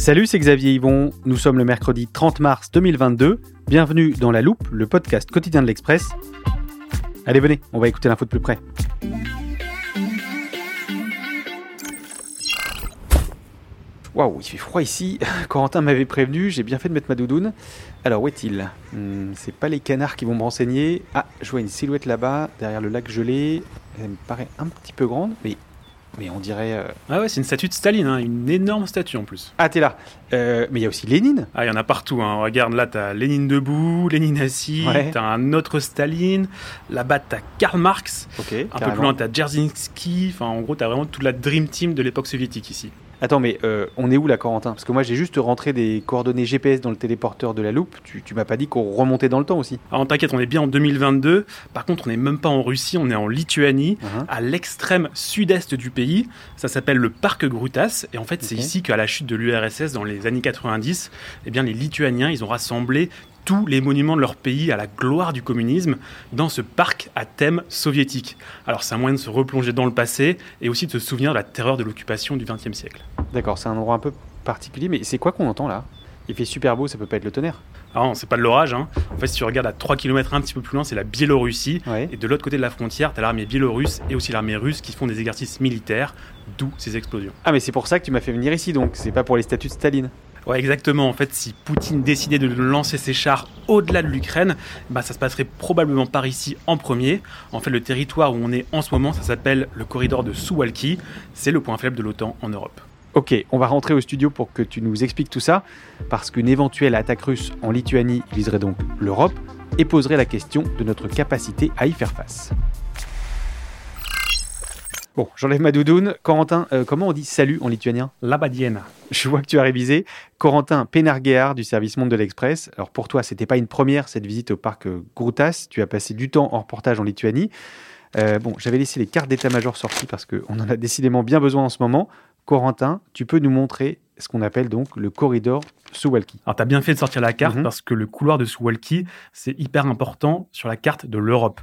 Salut, c'est Xavier Yvon. Nous sommes le mercredi 30 mars 2022. Bienvenue dans La Loupe, le podcast quotidien de l'Express. Allez, venez, on va écouter l'info de plus près. Waouh, il fait froid ici. Corentin m'avait prévenu, j'ai bien fait de mettre ma doudoune. Alors, où est-il? Hmm, C'est pas les canards qui vont me renseigner. Ah, je vois une silhouette là-bas, derrière le lac gelé. Elle me paraît un petit peu grande, mais, mais on dirait. euh, Ah ouais, c'est une statue de Staline, hein, une énorme statue en plus. Ah, t'es là. Euh, mais il y a aussi Lénine. Ah, il y en a partout. Hein. Regarde, là, t'as Lénine debout, Lénine assis, Ouais. t'as un autre Staline. Là-bas, t'as Karl Marx. Ok. Un peu plus loin, t'as Dzerzhinsky. Enfin, en gros, t'as vraiment toute la Dream Team de l'époque soviétique ici. Attends, mais euh, on est où là, Corentin? Parce que moi, j'ai juste rentré des coordonnées GPS dans le téléporteur de la loupe. Tu, tu m'as pas dit qu'on remontait dans le temps aussi. Alors, t'inquiète, on est bien en 2022. Par contre, on n'est même pas en Russie, on est en Lituanie, Mhm. à l'extrême sud-est du pays. Ça s'appelle le parc Grutas. Et en fait, c'est ici qu'à la chute de l'URSS dans les années 90, eh bien, les Lituaniens, ils ont rassemblé tous les monuments de leur pays à la gloire du communisme dans ce parc à thème soviétique. Alors, c'est un moyen de se replonger dans le passé et aussi de se souvenir de la terreur de l'occupation du XXe siècle. D'accord, c'est un endroit un peu particulier, mais c'est quoi qu'on entend là? Il fait super beau, ça peut pas être le tonnerre. Alors, non, c'est pas de l'orage. Hein. En fait, si tu regardes à 3 km un petit peu plus loin, c'est la Biélorussie. Ouais. Et de l'autre côté de la frontière, tu as l'armée biélorusse et aussi l'armée russe qui font des exercices militaires, d'où ces explosions. Ah, mais c'est pour ça que tu m'as fait venir ici, donc c'est pas pour les statues de Staline. Ouais, exactement. En fait, si Poutine décidait de lancer ses chars au-delà de l'Ukraine, bah, ça se passerait probablement par ici en premier. En fait, le territoire où on est en ce moment, ça s'appelle le corridor de Suwalki. C'est le point faible de l'OTAN en Europe. Ok, on va rentrer au studio pour que tu nous expliques tout ça, parce qu'une éventuelle attaque russe en Lituanie viserait donc l'Europe et poserait la question de notre capacité à y faire face. Bon, j'enlève ma doudoune. Corentin, euh, comment on dit salut en lituanien Labadiena. Je vois que tu as révisé. Corentin Pénarguéard du service Monde de l'Express. Alors pour toi, c'était pas une première cette visite au parc Grutas. Tu as passé du temps en reportage en Lituanie. Euh, bon, j'avais laissé les cartes d'état-major sorties parce qu'on en a décidément bien besoin en ce moment. Corentin, tu peux nous montrer ce qu'on appelle donc le corridor Suwalki. Alors, tu as bien fait de sortir la carte Mhm. parce que le couloir de Suwalki, c'est hyper important sur la carte de l'Europe.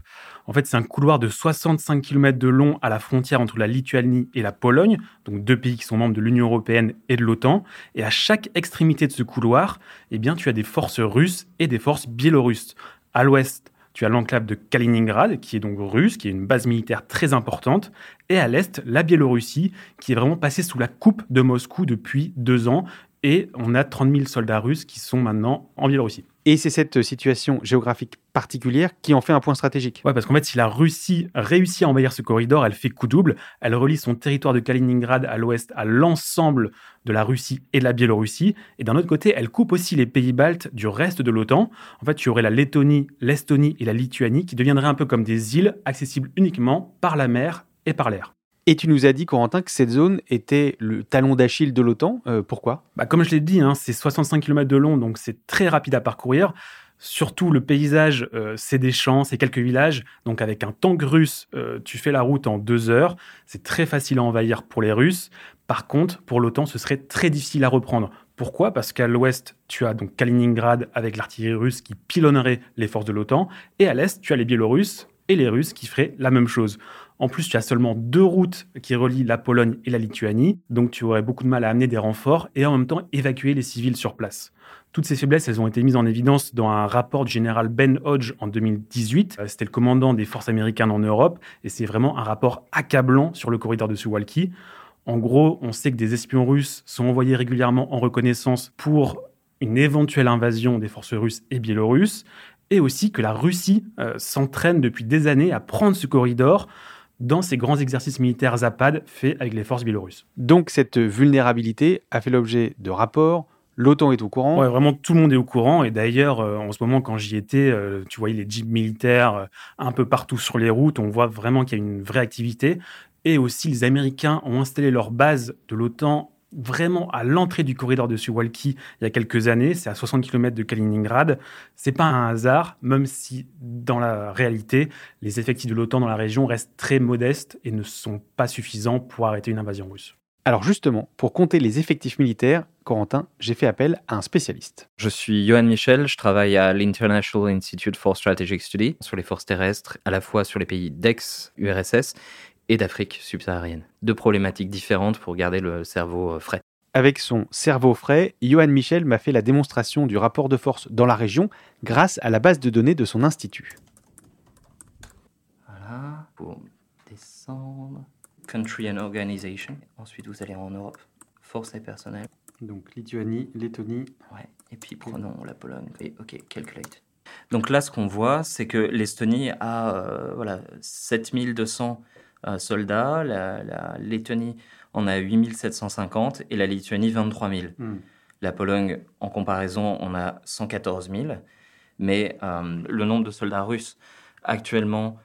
En fait, c'est un couloir de 65 km de long à la frontière entre la Lituanie et la Pologne, donc deux pays qui sont membres de l'Union européenne et de l'OTAN. Et à chaque extrémité de ce couloir, eh bien, tu as des forces russes et des forces biélorusses. À l'ouest, tu as l'enclave de Kaliningrad, qui est donc russe, qui est une base militaire très importante. Et à l'est, la Biélorussie, qui est vraiment passée sous la coupe de Moscou depuis deux ans. Et on a 30 000 soldats russes qui sont maintenant en Biélorussie. Et c'est cette situation géographique particulière qui en fait un point stratégique. Ouais, parce qu'en fait, si la Russie réussit à envahir ce corridor, elle fait coup double. Elle relie son territoire de Kaliningrad à l'ouest à l'ensemble de la Russie et de la Biélorussie. Et d'un autre côté, elle coupe aussi les pays baltes du reste de l'OTAN. En fait, tu aurais la Lettonie, l'Estonie et la Lituanie qui deviendraient un peu comme des îles accessibles uniquement par la mer et par l'air. Et tu nous as dit, Corentin, que cette zone était le talon d'Achille de l'OTAN. Euh, pourquoi? Bah, comme je l'ai dit, hein, c'est 65 km de long, donc c'est très rapide à parcourir. Surtout, le paysage, euh, c'est des champs, c'est quelques villages. Donc, avec un tank russe, euh, tu fais la route en deux heures. C'est très facile à envahir pour les Russes. Par contre, pour l'OTAN, ce serait très difficile à reprendre. Pourquoi? Parce qu'à l'ouest, tu as donc Kaliningrad avec l'artillerie russe qui pilonnerait les forces de l'OTAN. Et à l'est, tu as les Biélorusses et les Russes qui feraient la même chose. En plus, tu as seulement deux routes qui relient la Pologne et la Lituanie, donc tu aurais beaucoup de mal à amener des renforts et en même temps évacuer les civils sur place. Toutes ces faiblesses, elles ont été mises en évidence dans un rapport du général Ben Hodge en 2018. Euh, c'était le commandant des forces américaines en Europe, et c'est vraiment un rapport accablant sur le corridor de Suwalki. En gros, on sait que des espions russes sont envoyés régulièrement en reconnaissance pour une éventuelle invasion des forces russes et biélorusses, et aussi que la Russie euh, s'entraîne depuis des années à prendre ce corridor dans ces grands exercices militaires ZAPAD faits avec les forces biélorusses. Donc cette vulnérabilité a fait l'objet de rapports, L'OTAN est au courant Ouais, vraiment, tout le monde est au courant. Et d'ailleurs, euh, en ce moment, quand j'y étais, euh, tu voyais les jeeps militaires euh, un peu partout sur les routes. On voit vraiment qu'il y a une vraie activité. Et aussi, les Américains ont installé leur base de l'OTAN vraiment à l'entrée du corridor de Suwalki il y a quelques années. C'est à 60 km de Kaliningrad. C'est pas un hasard, même si dans la réalité, les effectifs de l'OTAN dans la région restent très modestes et ne sont pas suffisants pour arrêter une invasion russe. Alors justement, pour compter les effectifs militaires, Corentin, j'ai fait appel à un spécialiste. Je suis Johan Michel, je travaille à l'International Institute for Strategic Study sur les forces terrestres, à la fois sur les pays d'ex-URSS et d'Afrique subsaharienne. Deux problématiques différentes pour garder le cerveau euh, frais. Avec son cerveau frais, Johan Michel m'a fait la démonstration du rapport de force dans la région grâce à la base de données de son institut. Voilà, pour descendre. Country and Organization. Ensuite, vous allez en Europe. Force et personnel. Donc Lituanie, Lettonie. Ouais. Et puis prenons la Pologne. Et OK, calculate. Donc là, ce qu'on voit, c'est que l'Estonie a euh, voilà, 7200 euh, soldats, la, Lettonie en a 8750 et la Lituanie 23 000. Hmm. La Pologne, en comparaison, on a 114 000. Mais euh, le nombre de soldats russes actuellement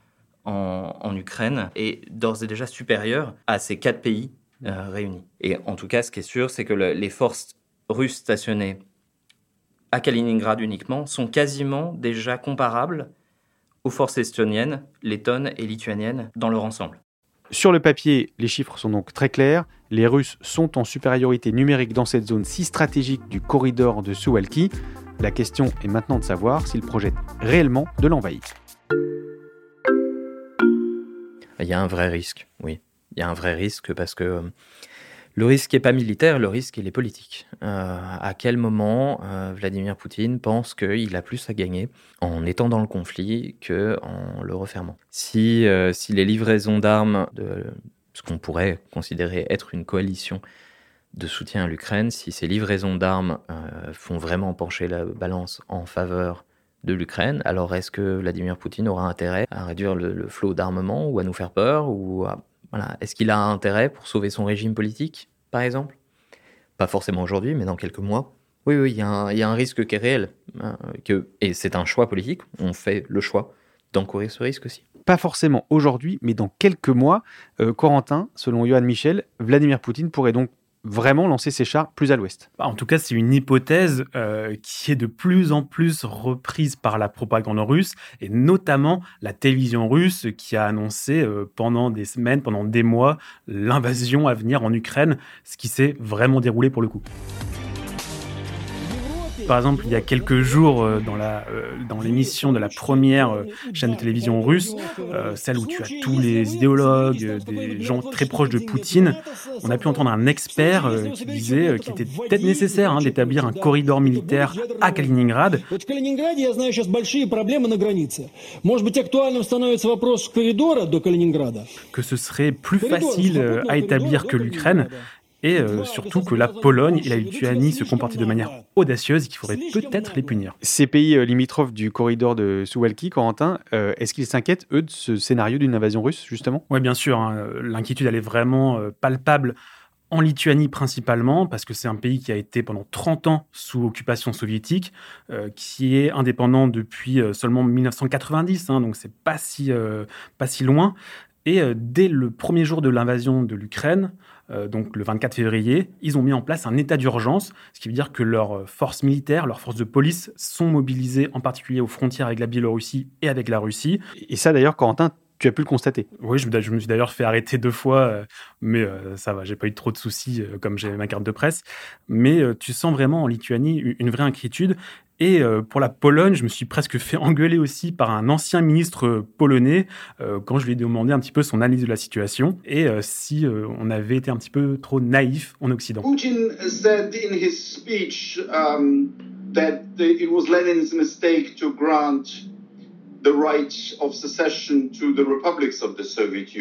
en, Ukraine est d'ores et déjà supérieur à ces quatre pays euh, réunis. Et en tout cas, ce qui est sûr, c'est que les forces russes stationnées à Kaliningrad uniquement sont quasiment déjà comparables aux forces estoniennes, lettonnes et lituaniennes dans leur ensemble. Sur le papier, les chiffres sont donc très clairs. Les Russes sont en supériorité numérique dans cette zone si stratégique du corridor de Suwalki. La question est maintenant de savoir s'ils projettent réellement de l'envahir. Il y a un vrai risque, oui. Il y a un vrai risque parce que euh, le risque n'est pas militaire, le risque est politique. Euh, à quel moment euh, Vladimir Poutine pense qu'il a plus à gagner en étant dans le conflit qu'en le refermant? Si, si les livraisons d'armes de ce qu'on pourrait considérer être une coalition de soutien à l'Ukraine, si ces livraisons d'armes font vraiment pencher la balance en faveur de l'Ukraine. Alors est-ce que Vladimir Poutine aura intérêt à réduire le, flot d'armement ou à nous faire peur ou Est-ce qu'il a intérêt pour sauver son régime politique, par exemple? Pas forcément aujourd'hui, mais dans quelques mois. Oui, oui, il y, a un risque qui est réel. Hein, et c'est un choix politique. On fait le choix d'encourir ce risque aussi. Pas forcément aujourd'hui, mais dans quelques mois, euh, Corentin, selon Johan Michel, Vladimir Poutine pourrait donc vraiment lancer ses chars plus à l'ouest. Bah, en tout cas, c'est une hypothèse euh, qui est de plus en plus reprise par la propagande russe, et notamment la télévision russe qui a annoncé euh, pendant des semaines, pendant des mois, l'invasion à venir en Ukraine, ce qui s'est vraiment déroulé pour le coup. Par exemple, il y a quelques jours, euh, dans, la, euh, dans l'émission de la première euh, chaîne de télévision russe, celle où tu as tous les idéologues, des gens très proches de Poutine, on a pu entendre un expert qui disait qu'il était peut-être nécessaire hein, d'établir un corridor militaire à Kaliningrad. Que ce serait plus facile à établir que l'Ukraine et euh, surtout que la Pologne et la Lituanie se comportaient de manière audacieuse et qu'il faudrait peut-être les punir. Ces pays euh, limitrophes du corridor de Suwalki, Corentin, euh, est-ce qu'ils s'inquiètent, eux, de ce scénario d'une invasion russe, justement? Oui, bien sûr. Hein. L'inquiétude, elle est vraiment palpable en Lituanie principalement, parce que c'est un pays qui a été pendant 30 ans sous occupation soviétique, qui est indépendant depuis seulement 1990, hein, donc c'est pas si, pas si loin. Et dès le premier jour de l'invasion de l'Ukraine, euh, donc le 24 février, ils ont mis en place un état d'urgence, ce qui veut dire que leurs forces militaires, leurs forces de police sont mobilisées en particulier aux frontières avec la Biélorussie et avec la Russie. Et ça d'ailleurs, Corentin, tu as pu le constater. Oui, je, me suis d'ailleurs fait arrêter deux fois, euh, mais euh, ça va, j'ai pas eu trop de soucis euh, comme j'ai ma carte de presse. Mais tu sens vraiment en Lituanie une vraie inquiétude. Et pour la Pologne, je me suis presque fait engueuler aussi par un ancien ministre polonais quand je lui ai demandé un petit peu son analyse de la situation et si on avait été un petit peu trop naïf en Occident. Putin said in his speech um, that it was Lenin's mistake to grant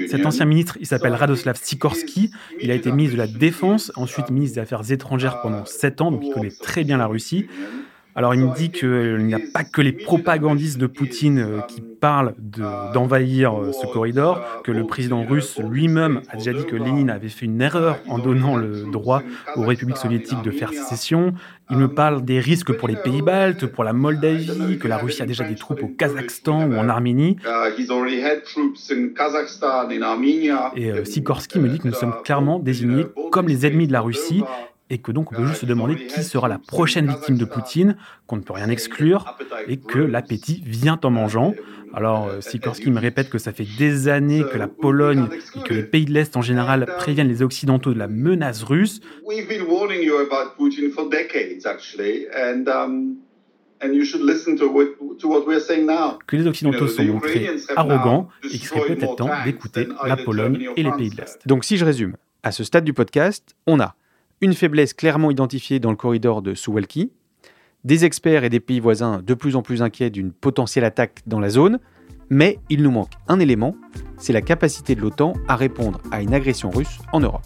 cet ancien ministre, il s'appelle Radoslav Sikorski. Il a été ministre de la Défense, ensuite ministre des Affaires étrangères pendant sept ans, donc il connaît très bien la Russie. Alors il me dit qu'il n'y a pas que les propagandistes de Poutine euh, qui parlent d'envahir euh, ce corridor, que le président russe lui-même a déjà dit que Lénine avait fait une erreur en donnant le droit aux républiques soviétiques de faire sécession. Il me parle des risques pour les pays baltes, pour la Moldavie, que la Russie a déjà des troupes au Kazakhstan ou en Arménie. Et euh, Sikorsky me dit que nous sommes clairement désignés comme les ennemis de la Russie et que donc on peut juste se demander qui sera la prochaine victime de Poutine, qu'on ne peut rien exclure, et que l'appétit vient en mangeant. Alors, euh, Sikorski me répète que ça fait des années que la Pologne et que les pays de l'Est en général préviennent les Occidentaux de la menace russe. Que les Occidentaux sont montrés arrogants et qu'il serait peut-être temps d'écouter la Pologne et les pays de l'Est. Donc, si je résume, à ce stade du podcast, on a une faiblesse clairement identifiée dans le corridor de Suwalki, des experts et des pays voisins de plus en plus inquiets d'une potentielle attaque dans la zone, mais il nous manque un élément, c'est la capacité de l'OTAN à répondre à une agression russe en Europe.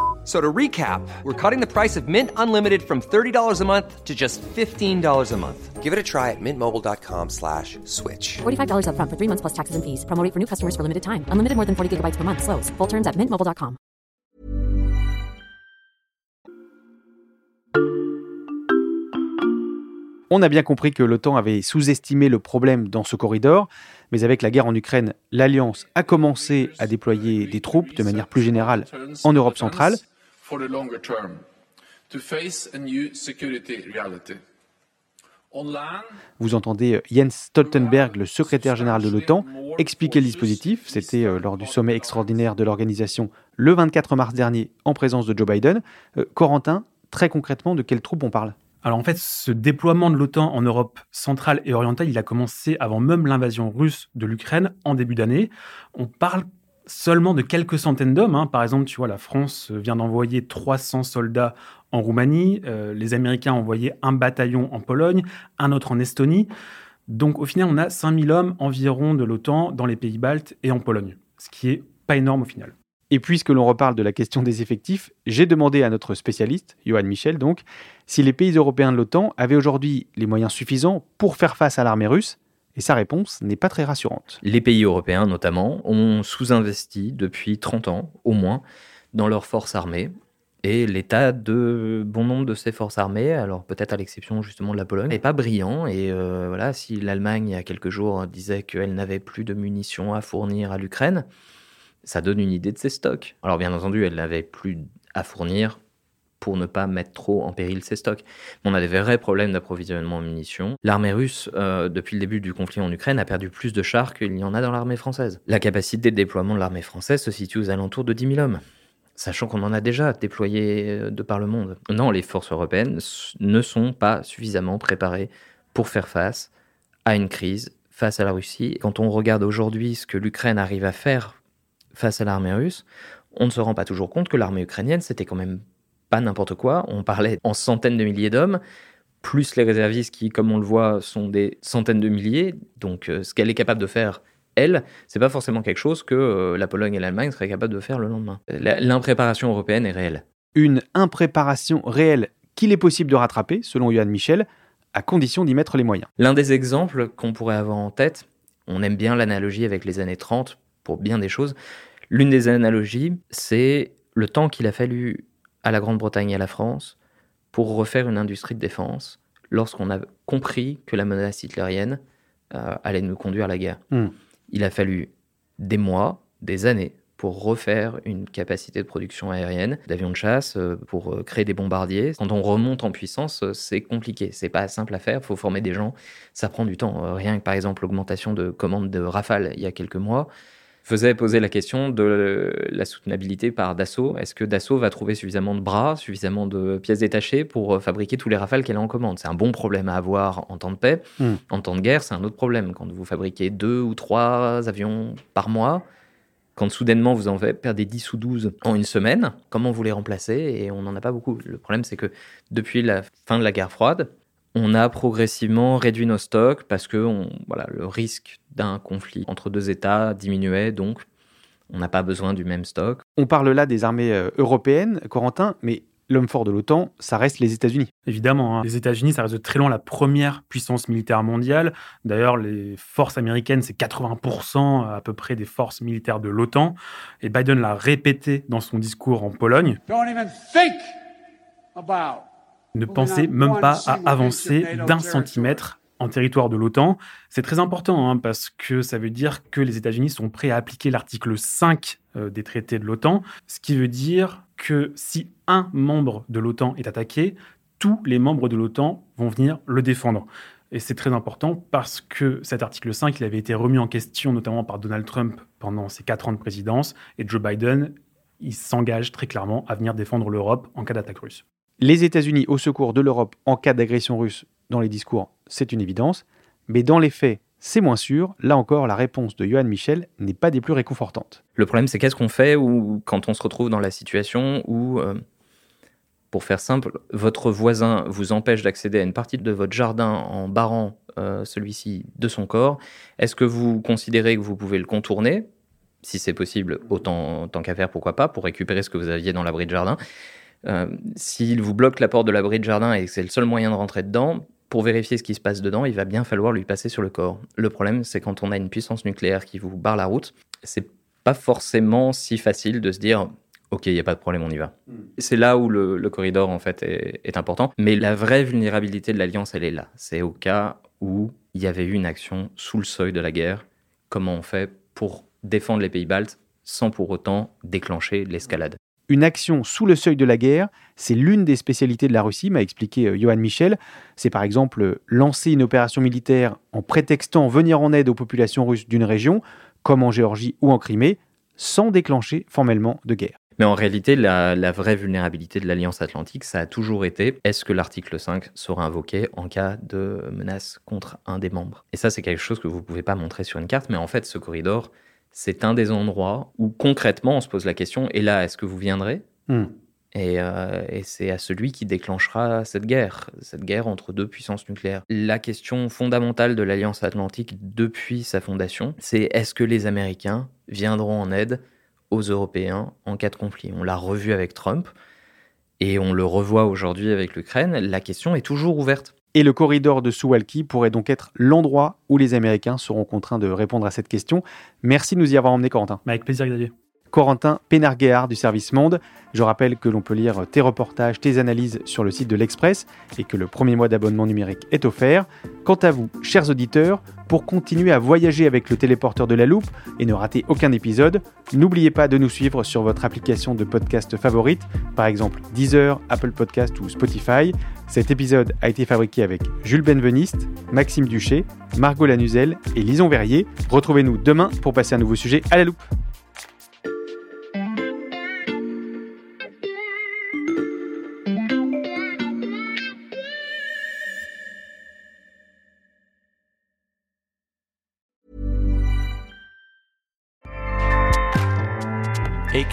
So to recap, we're cutting the price of Mint Unlimited from $30 a month to just $15 a month. Give it a try at mintmobile.com slash switch. $45 up front for three months plus taxes and fees. Promo for new customers for limited time. Unlimited more than 40 gigabytes per month. Slows. Full terms at mintmobile.com. On a bien compris que l'OTAN avait sous-estimé le problème dans ce corridor, mais avec la guerre en Ukraine, l'Alliance a commencé à déployer des troupes de manière plus générale en Europe centrale. Vous entendez euh, Jens Stoltenberg, le secrétaire général de l'OTAN, expliquer le dispositif. C'était euh, lors du sommet extraordinaire de l'organisation le 24 mars dernier en présence de Joe Biden. Euh, Corentin, très concrètement, de quelles troupes on parle? Alors en fait, ce déploiement de l'OTAN en Europe centrale et orientale, il a commencé avant même l'invasion russe de l'Ukraine en début d'année. On parle seulement de quelques centaines d'hommes. Hein. Par exemple, tu vois, la France vient d'envoyer 300 soldats en Roumanie, euh, les Américains ont envoyé un bataillon en Pologne, un autre en Estonie. Donc au final, on a 5000 hommes environ de l'OTAN dans les pays baltes et en Pologne, ce qui est pas énorme au final. Et puisque l'on reparle de la question des effectifs, j'ai demandé à notre spécialiste, Johan Michel donc, si les pays européens de l'OTAN avaient aujourd'hui les moyens suffisants pour faire face à l'armée russe, et sa réponse n'est pas très rassurante. Les pays européens, notamment, ont sous-investi depuis 30 ans, au moins, dans leurs forces armées. Et l'état de bon nombre de ces forces armées, alors peut-être à l'exception justement de la Pologne, n'est pas brillant. Et euh, voilà, si l'Allemagne, il y a quelques jours, disait qu'elle n'avait plus de munitions à fournir à l'Ukraine, ça donne une idée de ses stocks. Alors bien entendu, elle n'avait plus à fournir pour ne pas mettre trop en péril ses stocks. On a des vrais problèmes d'approvisionnement en munitions. L'armée russe, euh, depuis le début du conflit en Ukraine, a perdu plus de chars qu'il y en a dans l'armée française. La capacité de déploiement de l'armée française se situe aux alentours de 10 000 hommes sachant qu'on en a déjà déployé euh, de par le monde. Non, les forces européennes ne sont pas suffisamment préparées pour faire face à une crise face à la Russie. Quand on regarde aujourd'hui ce que l'Ukraine arrive à faire face à l'armée russe, on ne se rend pas toujours compte que l'armée ukrainienne, c'était quand même pas n'importe quoi. On parlait en centaines de milliers d'hommes, plus les réservistes qui, comme on le voit, sont des centaines de milliers. Donc, euh, ce qu'elle est capable de faire, elle, c'est pas forcément quelque chose que euh, la Pologne et l'Allemagne seraient capables de faire le lendemain. L'impréparation européenne est réelle. Une impréparation réelle qu'il est possible de rattraper, selon Johan Michel, à condition d'y mettre les moyens. L'un des exemples qu'on pourrait avoir en tête, on aime bien l'analogie avec les années 30 pour bien des choses. L'une des analogies, c'est le temps qu'il a fallu à la Grande-Bretagne et à la France pour refaire une industrie de défense, lorsqu'on a compris que la menace hitlérienne euh, allait nous conduire à la guerre. Hmm. Il a fallu des mois, des années pour refaire une capacité de production aérienne, d'avions de chasse, euh, pour euh, créer des bombardiers. Quand on remonte en puissance, c'est compliqué. C'est pas simple à faire. Il faut former des gens. Ça prend du temps. Rien que par exemple l'augmentation de commandes de Rafale il y a quelques mois faisait poser la question de la soutenabilité par Dassault. Est-ce que Dassault va trouver suffisamment de bras, suffisamment de pièces détachées pour euh, fabriquer tous les Rafales qu'elle a en commande? C'est un bon problème à avoir en temps de paix. Hmm. En temps de guerre, c'est un autre problème. Quand vous fabriquez deux ou trois avions par mois, quand soudainement vous en perdez 10 ou 12 en une semaine, comment vous les remplacez? Et on n'en a pas beaucoup. Le problème, c'est que depuis la fin de la guerre froide, on a progressivement réduit nos stocks parce que on- voilà, le risque d'un conflit entre deux États diminuait, donc on n'a pas besoin du même stock. On parle là des armées euh, européennes, Corentin, mais l'homme fort de l'OTAN, ça reste les États-Unis. Évidemment, hein. les États-Unis, ça reste de très loin la première puissance militaire mondiale. D'ailleurs, les forces américaines, c'est 80% à peu près des forces militaires de l'OTAN. Et Biden l'a répété dans son discours en Pologne. Don't even think about Ne pensez même pas à avancer d'un centimètre en territoire de l'OTAN. C'est très important hein, parce que ça veut dire que les États-Unis sont prêts à appliquer l'article 5 euh, des traités de l'OTAN, ce qui veut dire que si un membre de l'OTAN est attaqué, tous les membres de l'OTAN vont venir le défendre. Et c'est très important parce que cet article 5, il avait été remis en question notamment par Donald Trump pendant ses quatre ans de présidence, et Joe Biden, il s'engage très clairement à venir défendre l'Europe en cas d'attaque russe. Les États-Unis au secours de l'Europe en cas d'agression russe dans les discours, c'est une évidence, mais dans les faits, c'est moins sûr. Là encore, la réponse de Johan Michel n'est pas des plus réconfortantes. Le problème, c'est qu'est-ce qu'on fait ou quand on se retrouve dans la situation où, euh, pour faire simple, votre voisin vous empêche d'accéder à une partie de votre jardin en barrant euh, celui-ci de son corps. Est-ce que vous considérez que vous pouvez le contourner? Si c'est possible, autant tant qu'à faire, pourquoi pas, pour récupérer ce que vous aviez dans l'abri de jardin. Euh, S'il vous bloque la porte de l'abri de jardin et que c'est le seul moyen de rentrer dedans, pour vérifier ce qui se passe dedans, il va bien falloir lui passer sur le corps. Le problème, c'est quand on a une puissance nucléaire qui vous barre la route, c'est pas forcément si facile de se dire ok, il n'y a pas de problème, on y va. C'est là où le, le corridor en fait est, est important. Mais la vraie vulnérabilité de l'alliance, elle est là. C'est au cas où il y avait eu une action sous le seuil de la guerre. Comment on fait pour défendre les pays baltes sans pour autant déclencher l'escalade? Une action sous le seuil de la guerre, c'est l'une des spécialités de la Russie, m'a expliqué euh, Johan Michel. C'est par exemple euh, lancer une opération militaire en prétextant venir en aide aux populations russes d'une région, comme en Géorgie ou en Crimée, sans déclencher formellement de guerre. Mais en réalité, la, la vraie vulnérabilité de l'Alliance Atlantique, ça a toujours été est-ce que l'article 5 sera invoqué en cas de menace contre un des membres? Et ça, c'est quelque chose que vous ne pouvez pas montrer sur une carte, mais en fait, ce corridor, c'est un des endroits où concrètement on se pose la question et là, est-ce que vous viendrez? Hmm. et, euh, et c'est à celui qui déclenchera cette guerre, cette guerre entre deux puissances nucléaires. La question fondamentale de l'Alliance Atlantique depuis sa fondation, c'est est-ce que les Américains viendront en aide aux Européens en cas de conflit? On l'a revu avec Trump et on le revoit aujourd'hui avec l'Ukraine. La question est toujours ouverte. Et le corridor de Suwalki pourrait donc être l'endroit où les Américains seront contraints de répondre à cette question. Merci de nous y avoir emmené, Corentin. Mais avec plaisir, Xavier. Corentin Pénarguéard du service Monde. Je rappelle que l'on peut lire tes reportages, tes analyses sur le site de l'Express et que le premier mois d'abonnement numérique est offert. Quant à vous, chers auditeurs, pour continuer à voyager avec le téléporteur de la loupe et ne rater aucun épisode, n'oubliez pas de nous suivre sur votre application de podcast favorite, par exemple Deezer, Apple Podcast ou Spotify. Cet épisode a été fabriqué avec Jules Benveniste, Maxime Duché, Margot Lanuzel et Lison Verrier. Retrouvez-nous demain pour passer un nouveau sujet à la loupe.